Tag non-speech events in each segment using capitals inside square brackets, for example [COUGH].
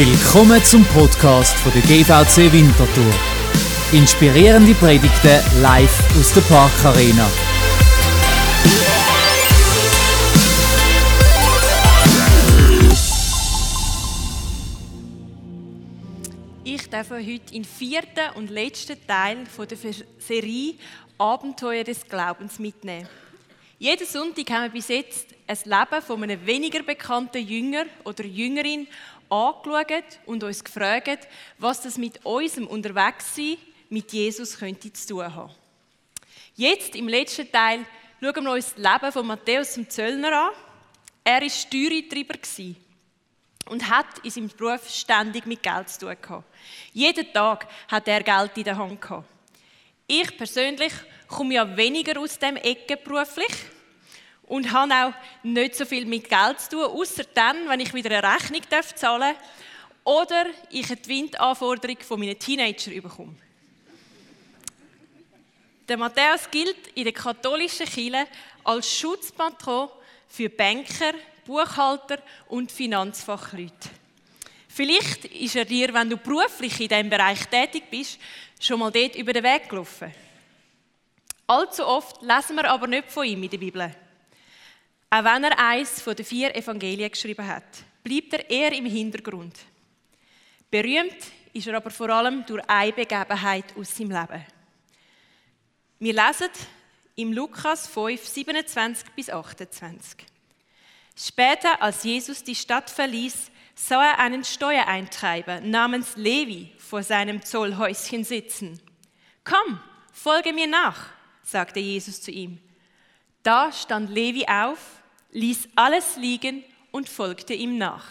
Willkommen zum Podcast von der GVC Winterthur. Inspirierende Predigten live aus der Parkarena. Ich darf heute den vierten und letzten Teil der Serie Abenteuer des Glaubens mitnehmen. Jeden Sonntag haben wir bis jetzt ein Leben von einem weniger bekannten Jünger oder Jüngerin angeschaut und uns gefragt, was das mit unserem Unterwegssein mit Jesus könnte zu tun haben. Jetzt, im letzten Teil, schauen wir uns das Leben von Matthäus zum Zöllner an. Er war Steuertreiber und hat in seinem Beruf ständig mit Geld zu tun gehabt. Jeden Tag hat er Geld in der Hand gehabt. Ich persönlich komme ja weniger aus dem Ecke beruflich und habe auch nicht so viel mit Geld zu tun, außer dann, wenn ich wieder eine Rechnung zahlen darf oder ich eine Twint-Anforderung von meinen Teenager bekomme. Der Matthäus gilt in der katholischen Kirche als Schutzpatron für Banker, Buchhalter und Finanzfachleute. Vielleicht ist er dir, wenn du beruflich in diesem Bereich tätig bist, schon mal dort über den Weg gelaufen. Allzu oft lesen wir aber nicht von ihm in der Bibel. Auch wenn er eins von den vier Evangelien geschrieben hat, bleibt er eher im Hintergrund. Berühmt ist er aber vor allem durch eine Begebenheit aus seinem Leben. Wir lesen im Lukas 5, 27 bis 28. Später, als Jesus die Stadt verließ, sah er einen Steuereintreiber namens Levi vor seinem Zollhäuschen sitzen. Komm, folge mir nach, sagte Jesus zu ihm. Da stand Levi auf ließ alles liegen und folgte ihm nach.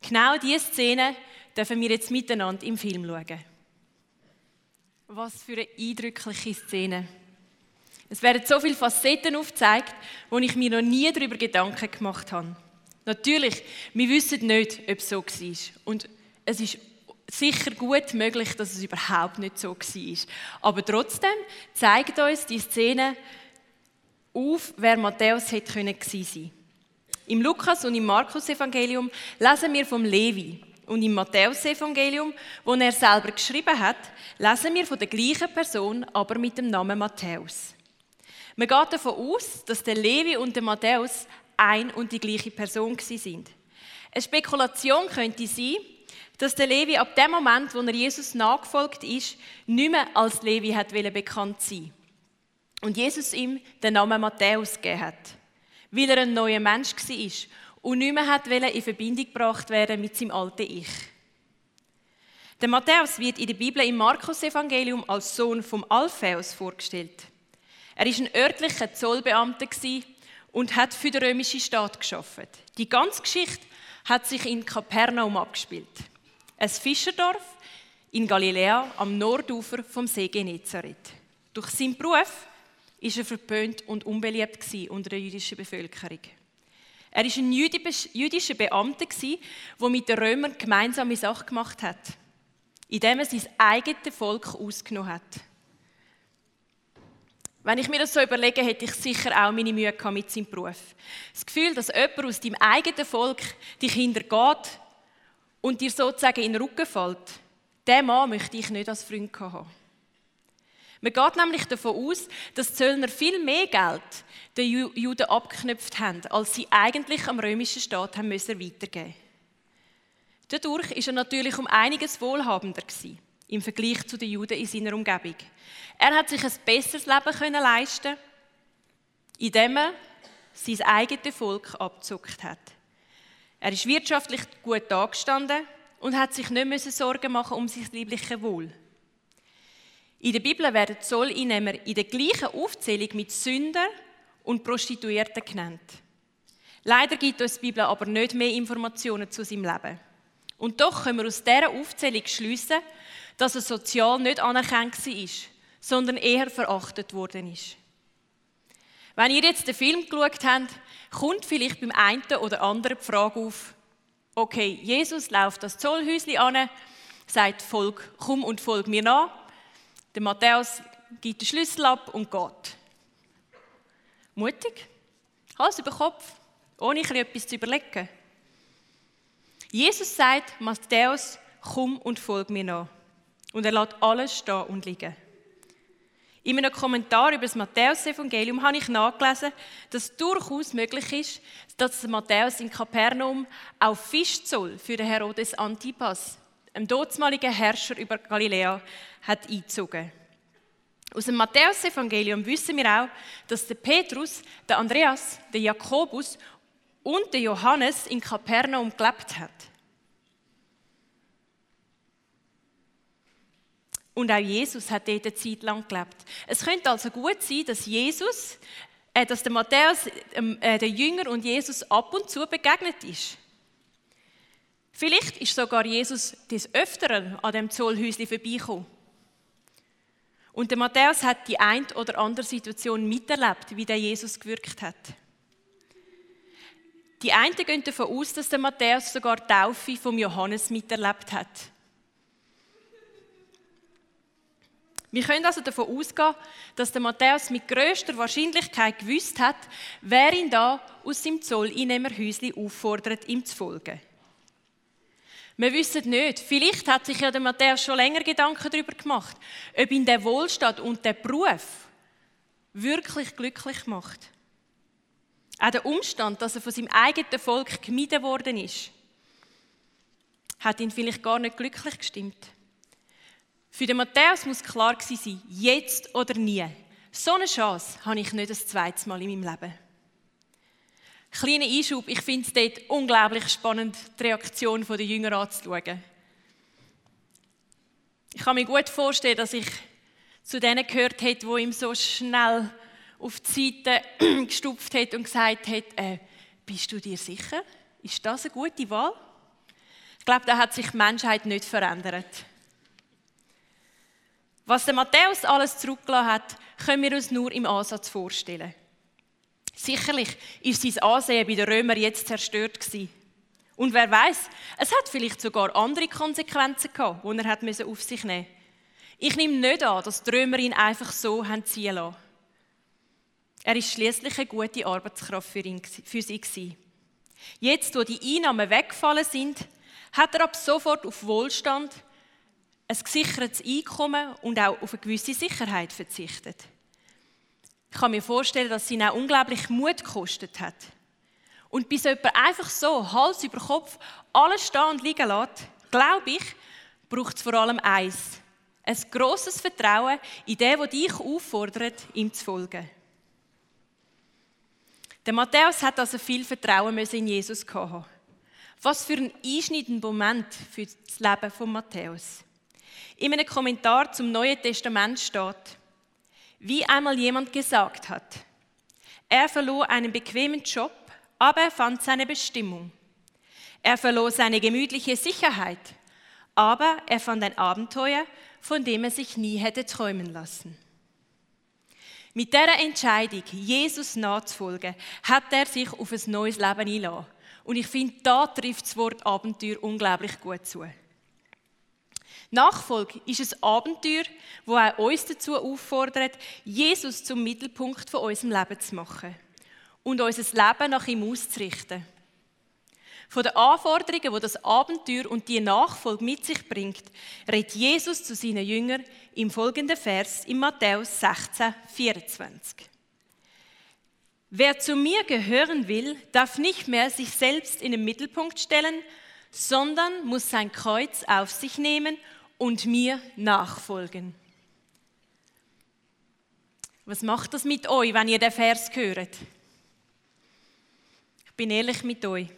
Genau diese Szene dürfen wir jetzt miteinander im Film schauen. Was für eine eindrückliche Szene. Es werden so viele Facetten aufgezeigt, wo ich mir noch nie darüber Gedanken gemacht habe. Natürlich, wir wissen nicht, ob es so war. Und es ist sicher gut möglich, dass es überhaupt nicht so war. Aber trotzdem zeigt uns die Szene, auf, wer Matthäus hätte können sein. Im Lukas und im Markus Evangelium lesen wir vom Levi und im Matthäus Evangelium, wo er selber geschrieben hat, lesen wir von der gleichen Person, aber mit dem Namen Matthäus. Man geht davon aus, dass der Levi und der Matthäus ein und die gleiche Person sind. Eine Spekulation könnte sein, dass der Levi ab dem Moment, wo er Jesus nachgefolgt ist, nicht mehr als Levi hat bekannt sein und Jesus ihm den Namen Matthäus gegeben hat, weil er ein neuer Mensch war und nicht mehr hat in Verbindung gebracht werden mit seinem alten Ich. Der Matthäus wird in der Bibel im Markus-Evangelium als Sohn vom Alphaeus vorgestellt. Er ist ein örtlicher Zollbeamter und hat für den römischen Staat geschafft. Die ganze Geschichte hat sich in Kapernaum abgespielt, ein Fischerdorf in Galiläa am Nordufer vom See Genezareth. Durch seinen Beruf ist er verpönt und unbeliebt unter der jüdischen Bevölkerung. Er war ein jüdischer Beamter, der mit den Römern gemeinsame Sachen gemacht hat, indem er sein eigenes Volk ausgenommen hat. Wenn ich mir das so überlege, hätte ich sicher auch meine Mühe gehabt mit seinem Beruf. Das Gefühl, dass jemand aus deinem eigenen Volk dich hintergeht und dir sozusagen in den Rücken fällt, den Mann möchte ich nicht als Freund haben. Man geht nämlich davon aus, dass die Zöllner viel mehr Geld den Juden abgeknüpft haben, als sie eigentlich am römischen Staat haben müssen weitergeben Dadurch ist er natürlich um einiges wohlhabender gewesen, im Vergleich zu den Juden in seiner Umgebung. Er hat sich ein besseres Leben können leisten, indem er sein eigenes Volk abzuckt hat. Er ist wirtschaftlich gut dagestanden und hat sich nicht Sorgen machen um sein liebliches Wohl. In der Bibel werden Zolleinnehmer in der gleichen Aufzählung mit Sünder und Prostituierten genannt. Leider gibt uns die Bibel aber nicht mehr Informationen zu seinem Leben. Und doch können wir aus dieser Aufzählung schließen, dass er sozial nicht anerkannt war, sondern eher verachtet worden ist. Wenn ihr jetzt den Film geschaut habt, kommt vielleicht beim einen oder anderen die Frage auf, okay, Jesus läuft das Zollhäuschen an, sagt, folg, komm und folg mir nach. Der Matthäus gibt den Schlüssel ab und geht. Mutig, Hals über Kopf, ohne etwas zu überlegen. Jesus sagt, Matthäus, komm und folg mir nach. Und er lässt alles stehen und liegen. In einem Kommentar über das Matthäus-Evangelium habe ich nachgelesen, dass es durchaus möglich ist, dass Matthäus in Kapernaum auch Fischzoll für den Herodes Antipas, einem dortmaligen Herrscher über Galiläa, hat eingezogen. Aus dem Matthäus-Evangelium wissen wir auch, dass der Petrus, der Andreas, der Jakobus und der Johannes in Kapernaum gelebt hat. Und auch Jesus hat dort eine Zeit lang gelebt. Es könnte also gut sein, dass Jesus, äh, dass der Matthäus, ähm, äh, der Jünger und Jesus ab und zu begegnet ist. Vielleicht ist sogar Jesus des Öfteren an dem Zollhäuschen vorbeigekommen. Und der Matthäus hat die ein oder andere Situation miterlebt, wie der Jesus gewirkt hat. Die einen gehen davon aus, dass der Matthäus sogar die Taufe vom Johannes miterlebt hat. Wir können also davon ausgehen, dass der Matthäus mit größter Wahrscheinlichkeit gewusst hat, wer ihn da aus seinem Zolleinnehmerhäuschen auffordert, ihm zu folgen. Wir wissen nicht, vielleicht hat sich ja der Matthäus schon länger Gedanken darüber gemacht, ob ihn der Wohlstand und der Beruf wirklich glücklich macht. Auch der Umstand, dass er von seinem eigenen Volk gemieden worden ist, hat ihn vielleicht gar nicht glücklich gestimmt. Für den Matthäus muss klar sein, jetzt oder nie. So eine Chance habe ich nicht das zweite Mal in meinem Leben. Kleiner Einschub, ich finde es dort unglaublich spannend, die Reaktion der Jünger anzuschauen. Ich kann mir gut vorstellen, dass ich zu denen gehört hätte, wo ihm so schnell auf die Seite [CLEARS THROAT] gestupft hat und gesagt hat, äh, bist du dir sicher? Ist das eine gute Wahl? Ich glaube, da hat sich die Menschheit nicht verändert. Was der Matthäus alles zurückgelassen hat, können wir uns nur im Ansatz vorstellen. Sicherlich ist sein Ansehen bei den Römern jetzt zerstört gewesen. Und wer weiß, es hat vielleicht sogar andere Konsequenzen gehabt, die er hat auf sich nehmen musste. Ich nehme nicht an, dass die Römer ihn einfach so haben ziehen lassen. Er ist schließlich eine gute Arbeitskraft für, ihn, für sie gewesen. Jetzt, wo die Einnahmen weggefallen sind, hat er ab sofort auf Wohlstand, ein gesichertes Einkommen und auch auf eine gewisse Sicherheit verzichtet. Ich kann mir vorstellen, dass sie ihn auch unglaublich Mut gekostet hat. Und bis jemand einfach so, Hals über Kopf, alles stehen und liegen lässt, glaube ich, braucht es vor allem eins. Ein grosses Vertrauen in den, der dich auffordert, ihm zu folgen. Der Matthäus hat also viel Vertrauen in Jesus haben. Was für ein einschneidender Moment für das Leben von Matthäus. In einem Kommentar zum Neuen Testament steht, wie einmal jemand gesagt hat, er verlor einen bequemen Job, aber er fand seine Bestimmung. Er verlor seine gemütliche Sicherheit, aber er fand ein Abenteuer, von dem er sich nie hätte träumen lassen. Mit dieser Entscheidung, Jesus nachzufolgen, hat er sich auf ein neues Leben eingelassen. Und ich finde, da trifft das Wort Abenteuer unglaublich gut zu. Nachfolge ist ein Abenteuer, wo auch uns dazu auffordert, Jesus zum Mittelpunkt von unserem Leben zu machen und unser Leben nach ihm auszurichten. Von den Anforderungen, die das Abenteuer und die Nachfolge mit sich bringt, redet Jesus zu seinen Jüngern im folgenden Vers in Matthäus 16, 24. Wer zu mir gehören will, darf nicht mehr sich selbst in den Mittelpunkt stellen, sondern muss sein Kreuz auf sich nehmen und mir nachfolgen. Was macht das mit euch, wenn ihr den Vers hört? Ich bin ehrlich mit euch.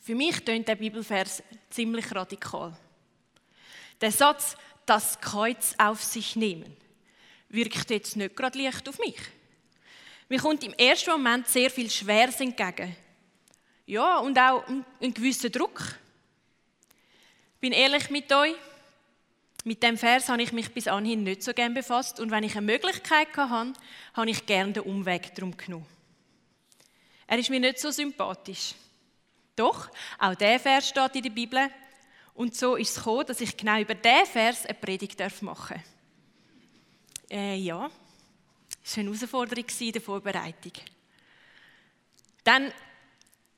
Für mich tönt der Bibelvers ziemlich radikal. Der Satz, das Kreuz auf sich nehmen, wirkt jetzt nicht gerade leicht auf mich. Mir kommt im ersten Moment sehr viel Schweres entgegen. Ja, und auch ein gewisser Druck. Ich bin ehrlich mit euch, mit dem Vers habe ich mich bis anhin nicht so gern befasst und wenn ich eine Möglichkeit hatte, habe ich gerne den Umweg darum genommen. Er ist mir nicht so sympathisch. Doch, auch der Vers steht in der Bibel und so ist es gekommen, dass ich genau über diesen Vers eine Predigt machen darf. Äh, ja, es war eine Herausforderung in der Vorbereitung. Dann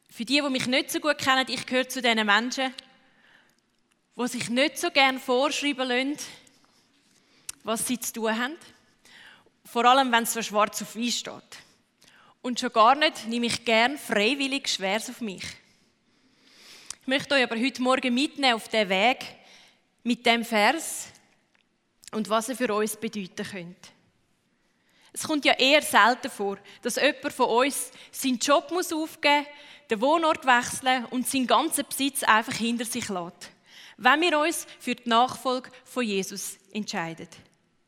Für die, die mich nicht so gut kennen, ich gehöre zu diesen Menschen, die sich nicht so gerne vorschreiben lassen, was sie zu tun haben. Vor allem, wenn es so schwarz auf weiß steht. Und schon gar nicht nehme ich gern freiwillig Schweres auf mich. Ich möchte euch aber heute Morgen mitnehmen auf den Weg mit dem Vers und was er für uns bedeuten könnte. Es kommt ja eher selten vor, dass jemand von uns seinen Job aufgeben muss, den Wohnort wechseln und seinen ganzen Besitz einfach hinter sich lässt. Wenn wir uns für die Nachfolge von Jesus entscheiden.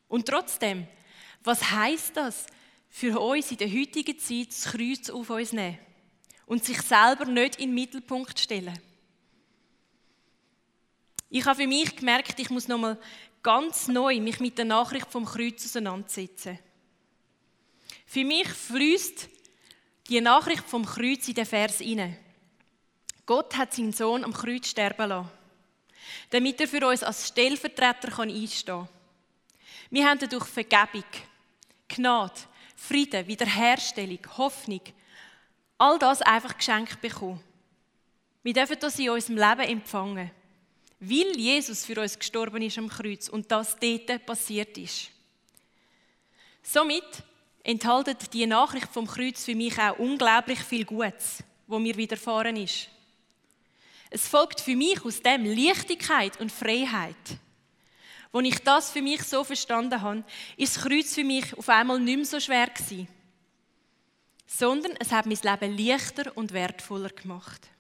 Und trotzdem, was heißt das für uns in der heutigen Zeit, das Kreuz auf uns nehmen und sich selber nicht in den Mittelpunkt stellen? Ich habe für mich gemerkt, ich muss nochmal ganz neu mich mit der Nachricht vom Kreuz auseinandersetzen. Für mich fließt die Nachricht vom Kreuz in den Vers hinein. Gott hat seinen Sohn am Kreuz sterben lassen, damit er für uns als Stellvertreter einstehen kann. Wir haben dadurch Vergebung, Gnade, Frieden, Wiederherstellung, Hoffnung, all das einfach geschenkt bekommen. Wir dürfen das in unserem Leben empfangen, weil Jesus für uns gestorben ist am Kreuz und das dort passiert ist. Somit enthaltet die Nachricht vom Kreuz für mich auch unglaublich viel Gutes, wo mir widerfahren ist. Es folgt für mich aus dem Leichtigkeit und Freiheit. Als ich das für mich so verstanden habe, ist das Kreuz für mich auf einmal nicht mehr so schwer gewesen, sondern es hat mein Leben leichter und wertvoller gemacht.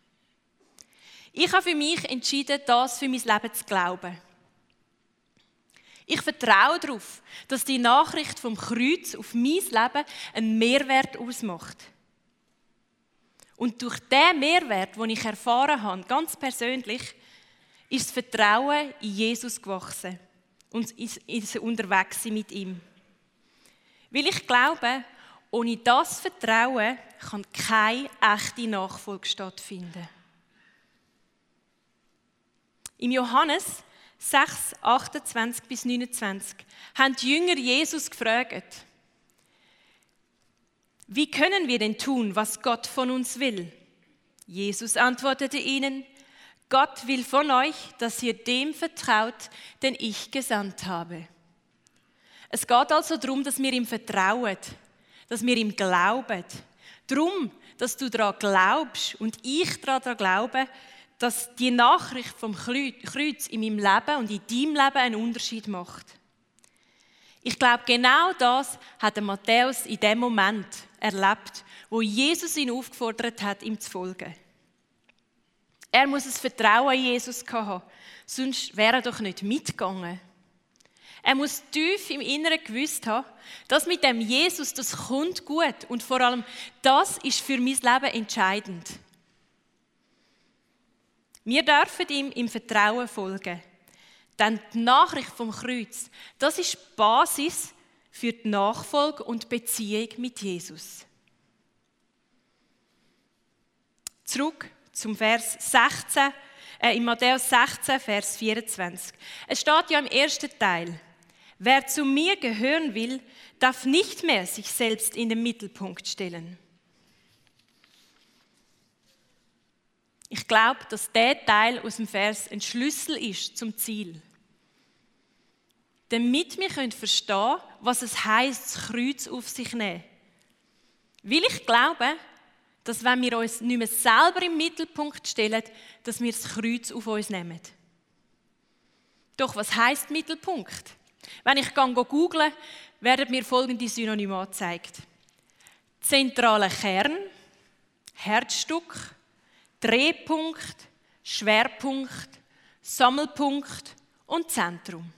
Ich habe für mich entschieden, das für mein Leben zu glauben. Ich vertraue darauf, dass die Nachricht vom Kreuz auf mein Leben einen Mehrwert ausmacht. Und durch den Mehrwert, den ich erfahren habe, ganz persönlich, ist das Vertrauen in Jesus gewachsen und ist unterwegs mit ihm. Weil ich glaube, ohne das Vertrauen kann keine echte Nachfolge stattfinden. Im Johannes 6, 28 bis 29 haben die Jünger Jesus gefragt, wie können wir denn tun, was Gott von uns will? Jesus antwortete ihnen, Gott will von euch, dass ihr dem vertraut, den ich gesandt habe. Es geht also darum, dass wir ihm vertrauen, dass wir ihm glauben. Darum, dass du daran glaubst und ich daran glaube, dass die Nachricht vom Kreuz in meinem Leben und in deinem Leben einen Unterschied macht. Ich glaube, genau das hat Matthäus in dem Moment erlebt, wo Jesus ihn aufgefordert hat, ihm zu folgen. Er muss ein Vertrauen in Jesus haben, sonst wäre er doch nicht mitgegangen. Er muss tief im Inneren gewusst haben, dass mit dem Jesus das kommt gut und vor allem das ist für mein Leben entscheidend. Wir dürfen ihm im Vertrauen folgen. Denn die Nachricht vom Kreuz, das ist die Basis für die Nachfolge und Beziehung mit Jesus. Zurück zum Vers 16, äh, in Matthäus 16, Vers 24. Es steht ja im ersten Teil, wer zu mir gehören will, darf nicht mehr sich selbst in den Mittelpunkt stellen. Ich glaube, dass der Teil aus dem Vers ein Schlüssel ist zum Ziel. Damit wir verstehen können, was es heißt, das Kreuz auf sich nehmen. Weil ich glaube, dass wenn wir uns nicht mehr selber im Mittelpunkt stellen, dass wir das Kreuz auf uns nehmen. Doch was heißt Mittelpunkt? Wenn ich google, werden mir folgende Synonyme angezeigt. Zentraler Kern, Herzstück, Drehpunkt, Schwerpunkt, Sammelpunkt und Zentrum.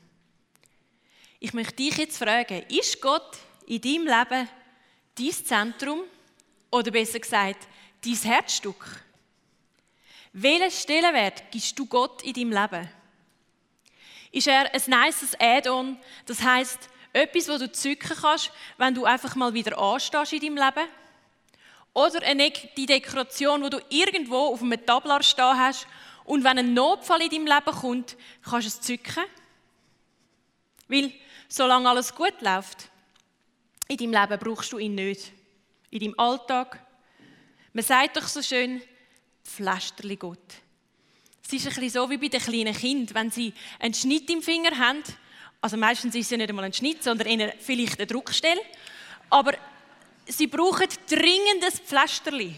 Ich möchte dich jetzt fragen, ist Gott in deinem Leben dein Zentrum oder besser gesagt, dein Herzstück? Welchen Stellenwert gibst du Gott in deinem Leben? Ist er ein nices Add-on, das heißt etwas, wo du zücken kannst, wenn du einfach mal wieder anstehst in deinem Leben? Oder eine die Dekoration, wo du irgendwo auf einem Tablar stehen hast und wenn ein Notfall in deinem Leben kommt, kannst du es zücken. Weil solange alles gut läuft, in deinem Leben brauchst du ihn nicht in deinem Alltag. Man sagt doch so schön, Pflasterli Gott. Es ist ein bisschen so wie bei den kleinen Kindern, wenn sie einen Schnitt im Finger haben. Also meistens ist es ja nicht einmal ein Schnitt, sondern eher vielleicht eine Druckstelle. Aber sie brauchen dringend ein Pflasterli.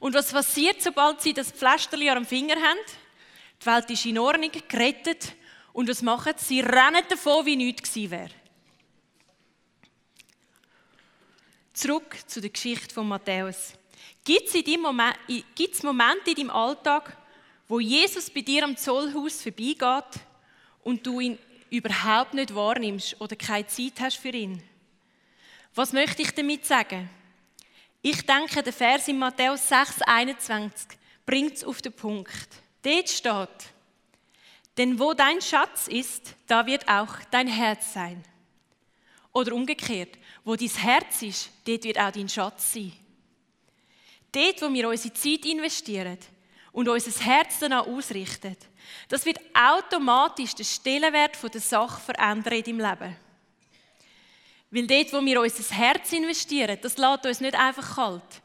Und was passiert, sobald sie das Pflasterli am Finger haben? Die Welt ist in Ordnung, gerettet. Und was machen sie? Sie rennen davon, wie nichts gewesen wäre. Zurück zu der Geschichte von Matthäus. Gibt es Moment, Momente in deinem Alltag, wo Jesus bei dir am Zollhaus vorbeigeht und du ihn überhaupt nicht wahrnimmst oder keine Zeit hast für ihn? Was möchte ich damit sagen? Ich denke, der Vers in Matthäus 6, 21 bringt es auf den Punkt. Dort steht, denn wo dein Schatz ist, da wird auch dein Herz sein. Oder umgekehrt, wo dein Herz ist, dort wird auch dein Schatz sein. Dort, wo wir unsere Zeit investieren und unser Herz danach ausrichten, das wird automatisch den Stellenwert der Sache verändern in deinem Leben. Weil dort, wo wir unser Herz investieren, das lässt uns nicht einfach kalt.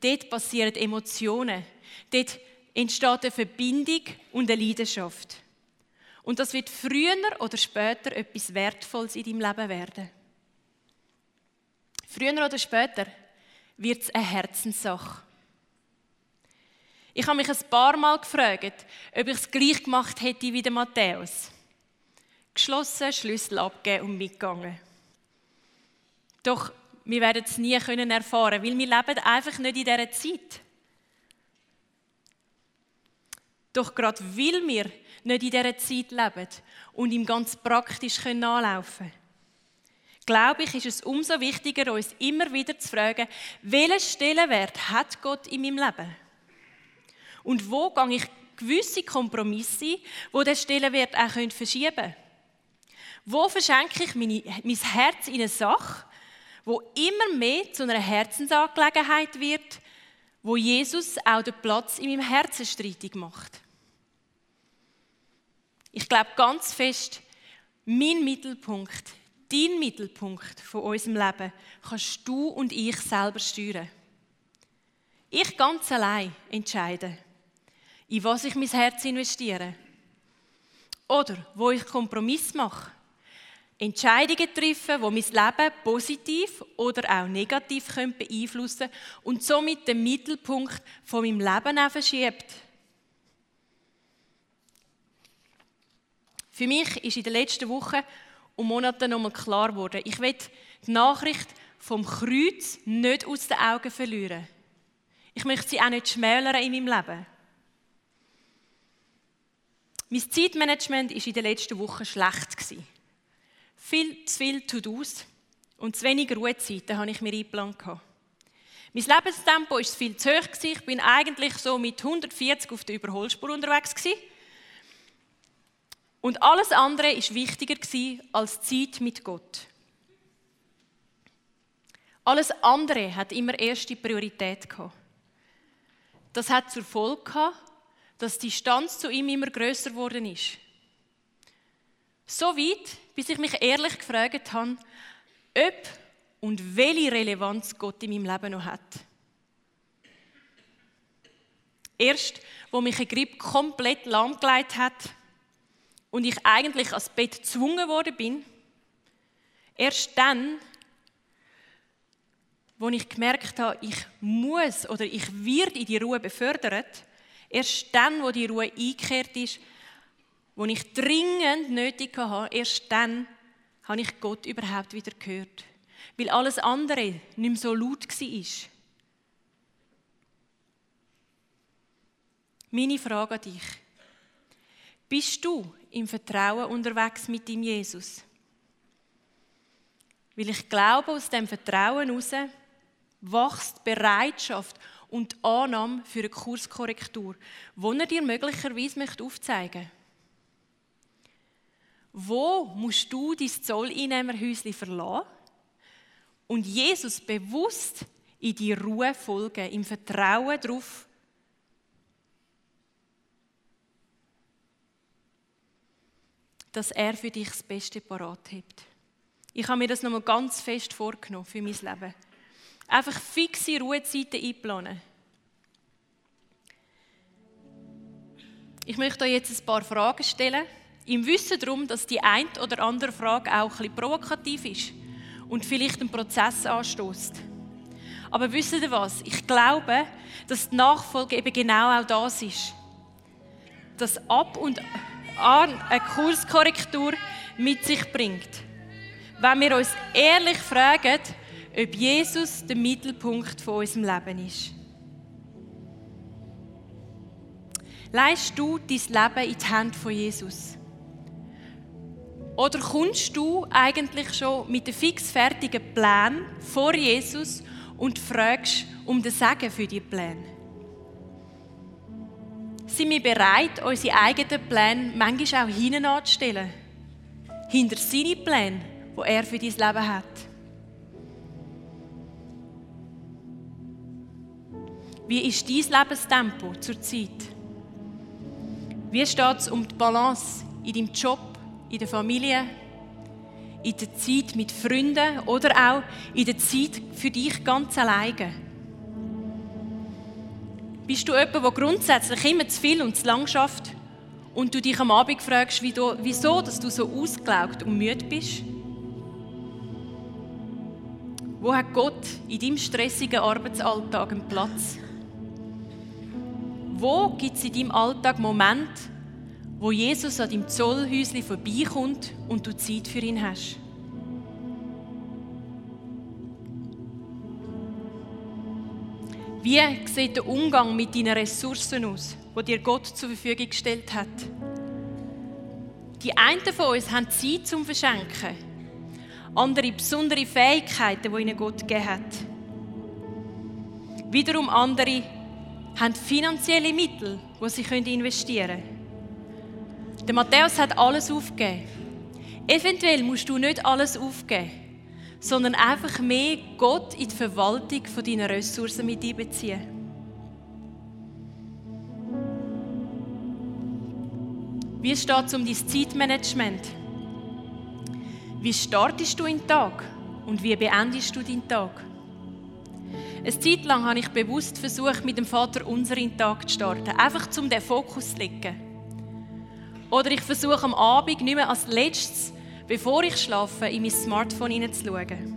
Dort passieren Emotionen. Dort entsteht eine Verbindung und eine Leidenschaft. Und das wird früher oder später etwas Wertvolles in deinem Leben werden. Früher oder später wird es eine Herzenssache. Ich habe mich ein paar Mal gefragt, ob ich es gleich gemacht hätte wie der Matthäus geschlossen, Schlüssel abgeben und mitgegangen. Doch wir werden es nie können erfahren, weil wir leben einfach nicht in dieser Zeit. Doch gerade weil wir nicht in dieser Zeit leben und ihm ganz praktisch anlaufen können, glaube ich, ist es umso wichtiger, uns immer wieder zu fragen, welchen Stellenwert hat Gott in meinem Leben? Und wo gehe ich gewisse Kompromisse, wo der Stellenwert auch verschieben können? Wo verschenke ich meine, mein Herz in eine Sache, wo immer mehr zu einer Herzensangelegenheit wird, wo Jesus auch den Platz in meinem Herzen streitig macht? Ich glaube ganz fest, mein Mittelpunkt, dein Mittelpunkt von unserem Leben kannst du und ich selber steuern. Ich ganz allein entscheide, in was ich mein Herz investiere. Oder wo ich Kompromiss mache. Entscheidungen treffen, die mein Leben positiv oder auch negativ beeinflussen können und somit den Mittelpunkt von meinem Leben verschiebt. Für mich ist in den letzten Wochen und Monaten nochmal klar geworden, ich will die Nachricht vom Kreuz nicht aus den Augen verlieren. Ich möchte sie auch nicht schmälern in meinem Leben. Mein Zeitmanagement war in den letzten Wochen schlecht viel zu viel To-Dos und zu wenig Ruhezeiten habe ich mir eingeplant. Mein Lebenstempo war viel zu hoch. Ich bin eigentlich so mit 140 auf der Überholspur unterwegs. Und alles andere war wichtiger als Zeit mit Gott. Alles andere hat immer erste Priorität gehabt. Das hat zur Folge gehabt, dass die Distanz zu ihm immer größer geworden ist. So weit, bis ich mich ehrlich gefragt habe, ob und welche Relevanz Gott in meinem Leben noch hat. Erst, wo mich ein Grip komplett lahmgelegt hat und ich eigentlich ans Bett gezwungen worden bin, erst dann, wo ich gemerkt habe, ich muss oder ich werde in die Ruhe befördert, erst dann, wo die Ruhe eingekehrt ist, wo ich dringend nötig hatte, erst dann habe ich Gott überhaupt wieder gehört. Weil alles andere nicht mehr so laut war. Meine Frage an dich. Bist du im Vertrauen unterwegs mit dem Jesus? Weil ich glaube, aus dem Vertrauen heraus wächst Bereitschaft und Annahme für eine Kurskorrektur, die er dir möglicherweise aufzeigen möchte. Wo musst du dein Zolleinnehmerhäuschen verlassen und Jesus bewusst in die Ruhe folgen, im Vertrauen darauf, dass er für dich das Beste parat hat. Ich habe mir das nochmal ganz fest vorgenommen für mein Leben. Einfach fixe Ruhezeiten einplanen. Ich möchte euch jetzt ein paar Fragen stellen, im Wissen darum, dass die ein oder andere Frage auch ein bisschen provokativ ist und vielleicht einen Prozess anstößt. Aber wisst ihr was? Ich glaube, dass die Nachfolge eben genau auch das ist. Dass ab und eine Kurskorrektur mit sich bringt. Wenn wir uns ehrlich fragen, ob Jesus der Mittelpunkt von unserem Leben ist. Leist du dein Leben in die Hände von Jesus? Oder kommst du eigentlich schon mit den fixfertigen Plänen vor Jesus und fragst um den Segen für die Pläne? Sind wir bereit, unsere eigenen Pläne manchmal auch hinten anzustellen? Hinter seine Pläne, die er für dein Leben hat? Wie ist dein Lebenstempo zurzeit? Wie steht es um die Balance in deinem Job, in der Familie, in der Zeit mit Freunden oder auch in der Zeit für dich ganz alleine? Bist du jemand, der grundsätzlich immer zu viel und zu lang schafft und du dich am Abend fragst, wieso dass du so ausgelaugt und müde bist? Wo hat Gott in deinem stressigen Arbeitsalltag einen Platz? Wo gibt es in deinem Alltag Momente, wo Jesus an deinem Zollhäuschen vorbeikommt und du Zeit für ihn hast? Wie sieht der Umgang mit deinen Ressourcen aus, wo dir Gott zur Verfügung gestellt hat? Die einen von uns haben Zeit zum Verschenken, andere besondere Fähigkeiten, die ihnen Gott gegeben hat. Wiederum andere haben finanzielle Mittel, die sie investieren können. Der Matthäus hat alles aufgegeben. Eventuell musst du nicht alles aufgeben, sondern einfach mehr Gott in die Verwaltung deiner Ressourcen mit einbeziehen. Wie steht es um dein Zeitmanagement? Wie startest du den Tag und wie beendest du deinen Tag? Eine Zeit lang habe ich bewusst versucht, mit dem Vater unseren Tag zu starten. Einfach um den Fokus zu legen. Oder ich versuche am Abend nicht mehr als letztes, bevor ich schlafe, in mein Smartphone hineinzuschauen.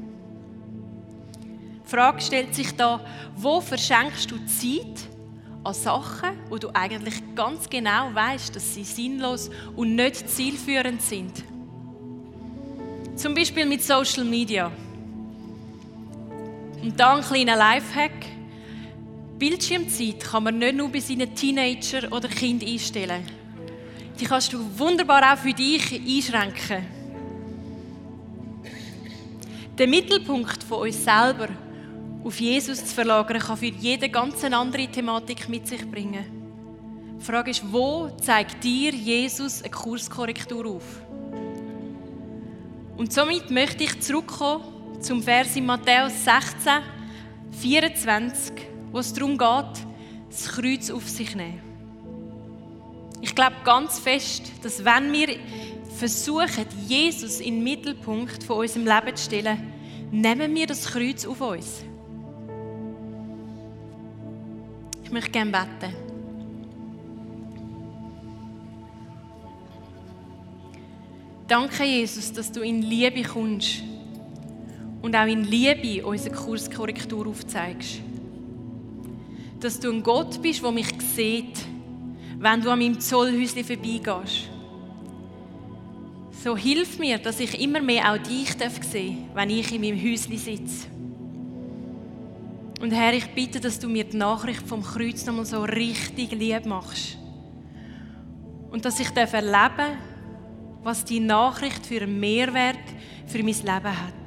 Die Frage stellt sich da, wo verschenkst du Zeit an Sachen, wo du eigentlich ganz genau weißt, dass sie sinnlos und nicht zielführend sind? Zum Beispiel mit Social Media. Und da ein kleiner Lifehack. Bildschirmzeit kann man nicht nur bei seinen Teenager oder Kind einstellen. Die kannst du wunderbar auch für dich einschränken. Der Mittelpunkt von uns selber auf Jesus zu verlagern, kann für jeden ganz andere Thematik mit sich bringen. Die Frage ist, wo zeigt dir Jesus eine Kurskorrektur auf? Und somit möchte ich zurückkommen zum Vers in Matthäus 16, 24, wo es darum geht, das Kreuz auf sich nehmen. Ich glaube ganz fest, dass wenn wir versuchen, Jesus in den Mittelpunkt von unserem Leben zu stellen, nehmen wir das Kreuz auf uns. Ich möchte gerne beten. Danke, Jesus, dass du in Liebe kommst und auch in Liebe unsere Kurskorrektur aufzeigst. Dass du ein Gott bist, der mich sieht, wenn du an meinem Zollhäuschen vorbeigehst. So hilf mir, dass ich immer mehr auch dich sehen darf, wenn ich in meinem Häuschen sitze. Und Herr, ich bitte, dass du mir die Nachricht vom Kreuz nochmal so richtig lieb machst. Und dass ich erleben darf, was die Nachricht für einen Mehrwert für mein Leben hat.